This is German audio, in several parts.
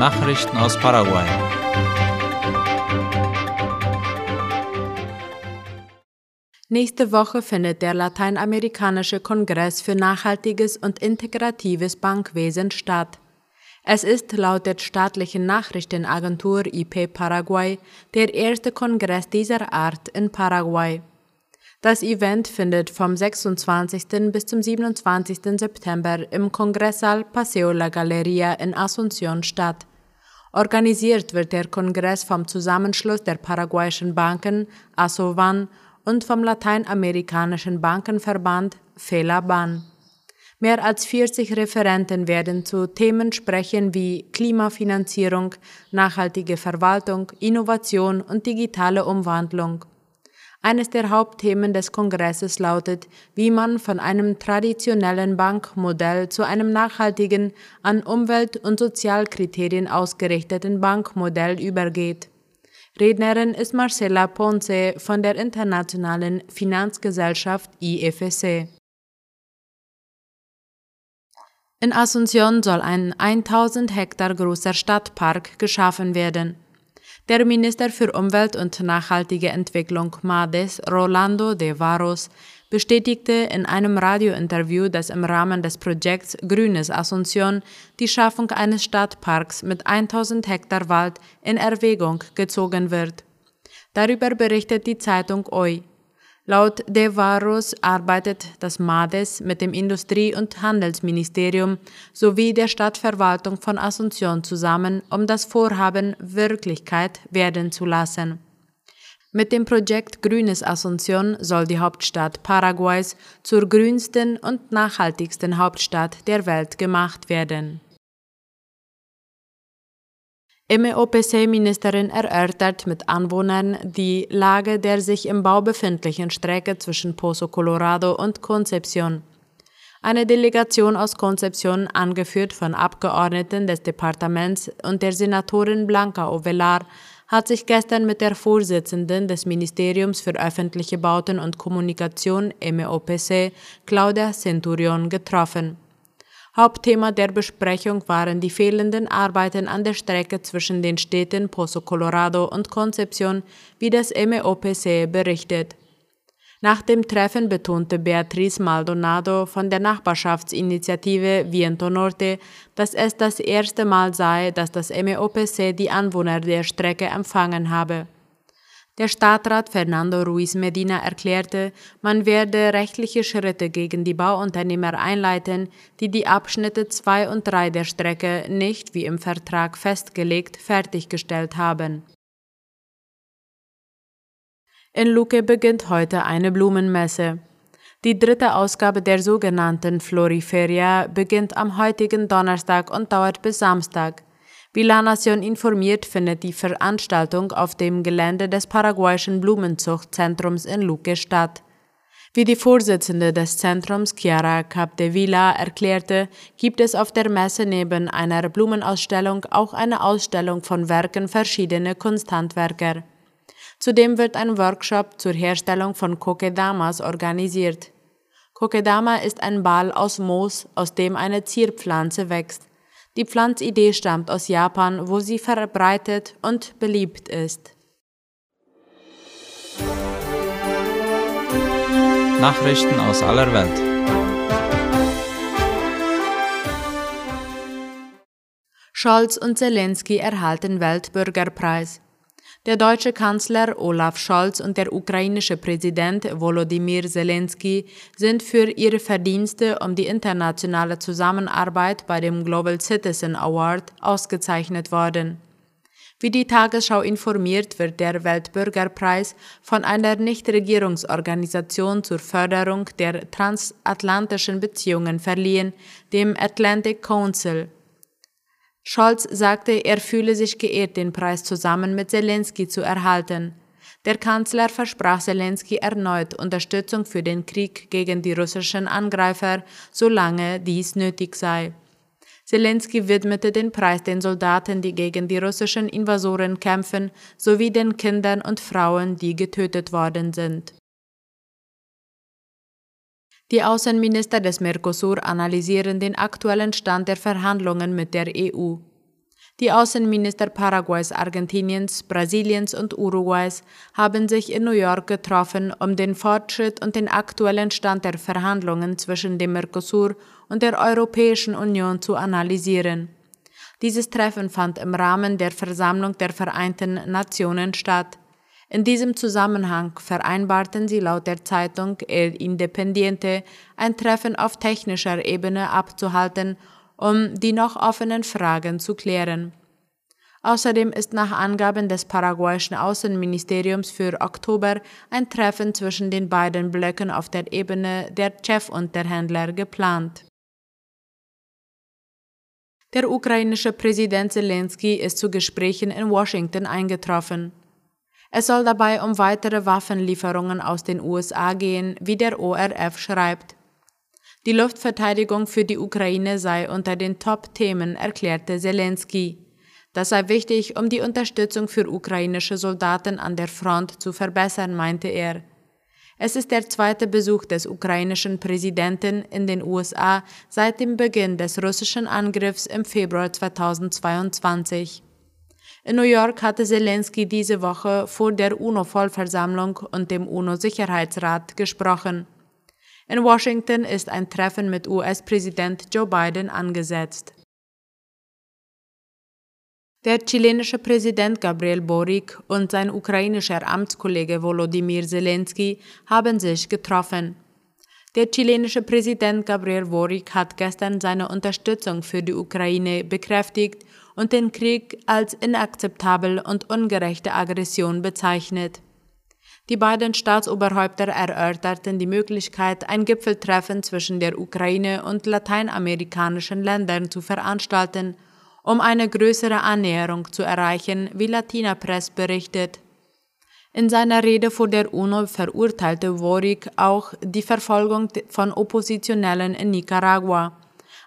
Nachrichten aus Paraguay. Nächste Woche findet der Lateinamerikanische Kongress für nachhaltiges und integratives Bankwesen statt. Es ist laut der staatlichen Nachrichtenagentur IP Paraguay der erste Kongress dieser Art in Paraguay. Das Event findet vom 26. bis zum 27. September im Kongresssaal Paseo La Galeria in Asunción statt. Organisiert wird der Kongress vom Zusammenschluss der paraguayischen Banken ASOVAN und vom lateinamerikanischen Bankenverband FELABAN. Mehr als 40 Referenten werden zu Themen sprechen wie Klimafinanzierung, nachhaltige Verwaltung, Innovation und digitale Umwandlung. Eines der Hauptthemen des Kongresses lautet, wie man von einem traditionellen Bankmodell zu einem nachhaltigen, an Umwelt- und Sozialkriterien ausgerichteten Bankmodell übergeht. Rednerin ist Marcela Ponce von der Internationalen Finanzgesellschaft IFSC. In Asunción soll ein 1000 Hektar großer Stadtpark geschaffen werden. Der Minister für Umwelt und nachhaltige Entwicklung MADES, Rolando de Varos, bestätigte in einem Radiointerview, dass im Rahmen des Projekts Grünes Asunción die Schaffung eines Stadtparks mit 1000 Hektar Wald in Erwägung gezogen wird. Darüber berichtet die Zeitung OI. Laut De Varus arbeitet das MADES mit dem Industrie- und Handelsministerium sowie der Stadtverwaltung von Asunción zusammen, um das Vorhaben Wirklichkeit werden zu lassen. Mit dem Projekt Grünes Asunción soll die Hauptstadt Paraguays zur grünsten und nachhaltigsten Hauptstadt der Welt gemacht werden. MEOPC-Ministerin erörtert mit Anwohnern die Lage der sich im Bau befindlichen Strecke zwischen Pozo Colorado und Concepción. Eine Delegation aus Concepción, angeführt von Abgeordneten des Departements und der Senatorin Blanca Ovelar, hat sich gestern mit der Vorsitzenden des Ministeriums für öffentliche Bauten und Kommunikation MEOPC, Claudia Centurion, getroffen. Hauptthema der Besprechung waren die fehlenden Arbeiten an der Strecke zwischen den Städten Pozo Colorado und Concepción, wie das MEOPC berichtet. Nach dem Treffen betonte Beatriz Maldonado von der Nachbarschaftsinitiative Viento Norte, dass es das erste Mal sei, dass das MEOPC die Anwohner der Strecke empfangen habe. Der Stadtrat Fernando Ruiz Medina erklärte, man werde rechtliche Schritte gegen die Bauunternehmer einleiten, die die Abschnitte 2 und 3 der Strecke nicht, wie im Vertrag festgelegt, fertiggestellt haben. In Luque beginnt heute eine Blumenmesse. Die dritte Ausgabe der sogenannten Floriferia beginnt am heutigen Donnerstag und dauert bis Samstag. Wie La Nation informiert, findet die Veranstaltung auf dem Gelände des paraguayischen Blumenzuchtzentrums in Luque statt. Wie die Vorsitzende des Zentrums Chiara Capdevila erklärte, gibt es auf der Messe neben einer Blumenausstellung auch eine Ausstellung von Werken verschiedener Kunsthandwerker. Zudem wird ein Workshop zur Herstellung von Kokedamas organisiert. Kokedama ist ein Ball aus Moos, aus dem eine Zierpflanze wächst. Die Pflanzidee stammt aus Japan, wo sie verbreitet und beliebt ist. Nachrichten aus aller Welt. Scholz und Zelensky erhalten Weltbürgerpreis. Der deutsche Kanzler Olaf Scholz und der ukrainische Präsident Volodymyr Zelensky sind für ihre Verdienste um die internationale Zusammenarbeit bei dem Global Citizen Award ausgezeichnet worden. Wie die Tagesschau informiert, wird der Weltbürgerpreis von einer Nichtregierungsorganisation zur Förderung der transatlantischen Beziehungen verliehen, dem Atlantic Council. Scholz sagte, er fühle sich geehrt, den Preis zusammen mit Zelensky zu erhalten. Der Kanzler versprach Zelensky erneut Unterstützung für den Krieg gegen die russischen Angreifer, solange dies nötig sei. Zelensky widmete den Preis den Soldaten, die gegen die russischen Invasoren kämpfen, sowie den Kindern und Frauen, die getötet worden sind. Die Außenminister des Mercosur analysieren den aktuellen Stand der Verhandlungen mit der EU. Die Außenminister Paraguays, Argentiniens, Brasiliens und Uruguays haben sich in New York getroffen, um den Fortschritt und den aktuellen Stand der Verhandlungen zwischen dem Mercosur und der Europäischen Union zu analysieren. Dieses Treffen fand im Rahmen der Versammlung der Vereinten Nationen statt. In diesem Zusammenhang vereinbarten sie laut der Zeitung El Independiente ein Treffen auf technischer Ebene abzuhalten um die noch offenen Fragen zu klären. Außerdem ist nach Angaben des paraguayischen Außenministeriums für Oktober ein Treffen zwischen den beiden Blöcken auf der Ebene der Chefunterhändler geplant. Der ukrainische Präsident Zelensky ist zu Gesprächen in Washington eingetroffen. Es soll dabei um weitere Waffenlieferungen aus den USA gehen, wie der ORF schreibt. Die Luftverteidigung für die Ukraine sei unter den Top-Themen, erklärte Zelensky. Das sei wichtig, um die Unterstützung für ukrainische Soldaten an der Front zu verbessern, meinte er. Es ist der zweite Besuch des ukrainischen Präsidenten in den USA seit dem Beginn des russischen Angriffs im Februar 2022. In New York hatte Zelensky diese Woche vor der UNO-Vollversammlung und dem UNO-Sicherheitsrat gesprochen. In Washington ist ein Treffen mit US-Präsident Joe Biden angesetzt. Der chilenische Präsident Gabriel Boric und sein ukrainischer Amtskollege Volodymyr Zelensky haben sich getroffen. Der chilenische Präsident Gabriel Boric hat gestern seine Unterstützung für die Ukraine bekräftigt und den Krieg als inakzeptabel und ungerechte Aggression bezeichnet. Die beiden Staatsoberhäupter erörterten die Möglichkeit, ein Gipfeltreffen zwischen der Ukraine und lateinamerikanischen Ländern zu veranstalten, um eine größere Annäherung zu erreichen, wie Latina Press berichtet. In seiner Rede vor der UNO verurteilte Worik auch die Verfolgung von Oppositionellen in Nicaragua.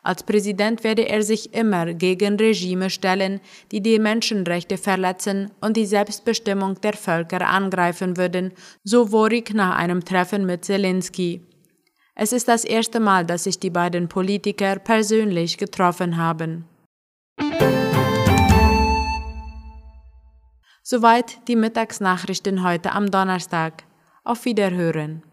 Als Präsident werde er sich immer gegen Regime stellen, die die Menschenrechte verletzen und die Selbstbestimmung der Völker angreifen würden, so Worik nach einem Treffen mit Zelensky. Es ist das erste Mal, dass sich die beiden Politiker persönlich getroffen haben. Soweit die Mittagsnachrichten heute am Donnerstag. Auf Wiederhören.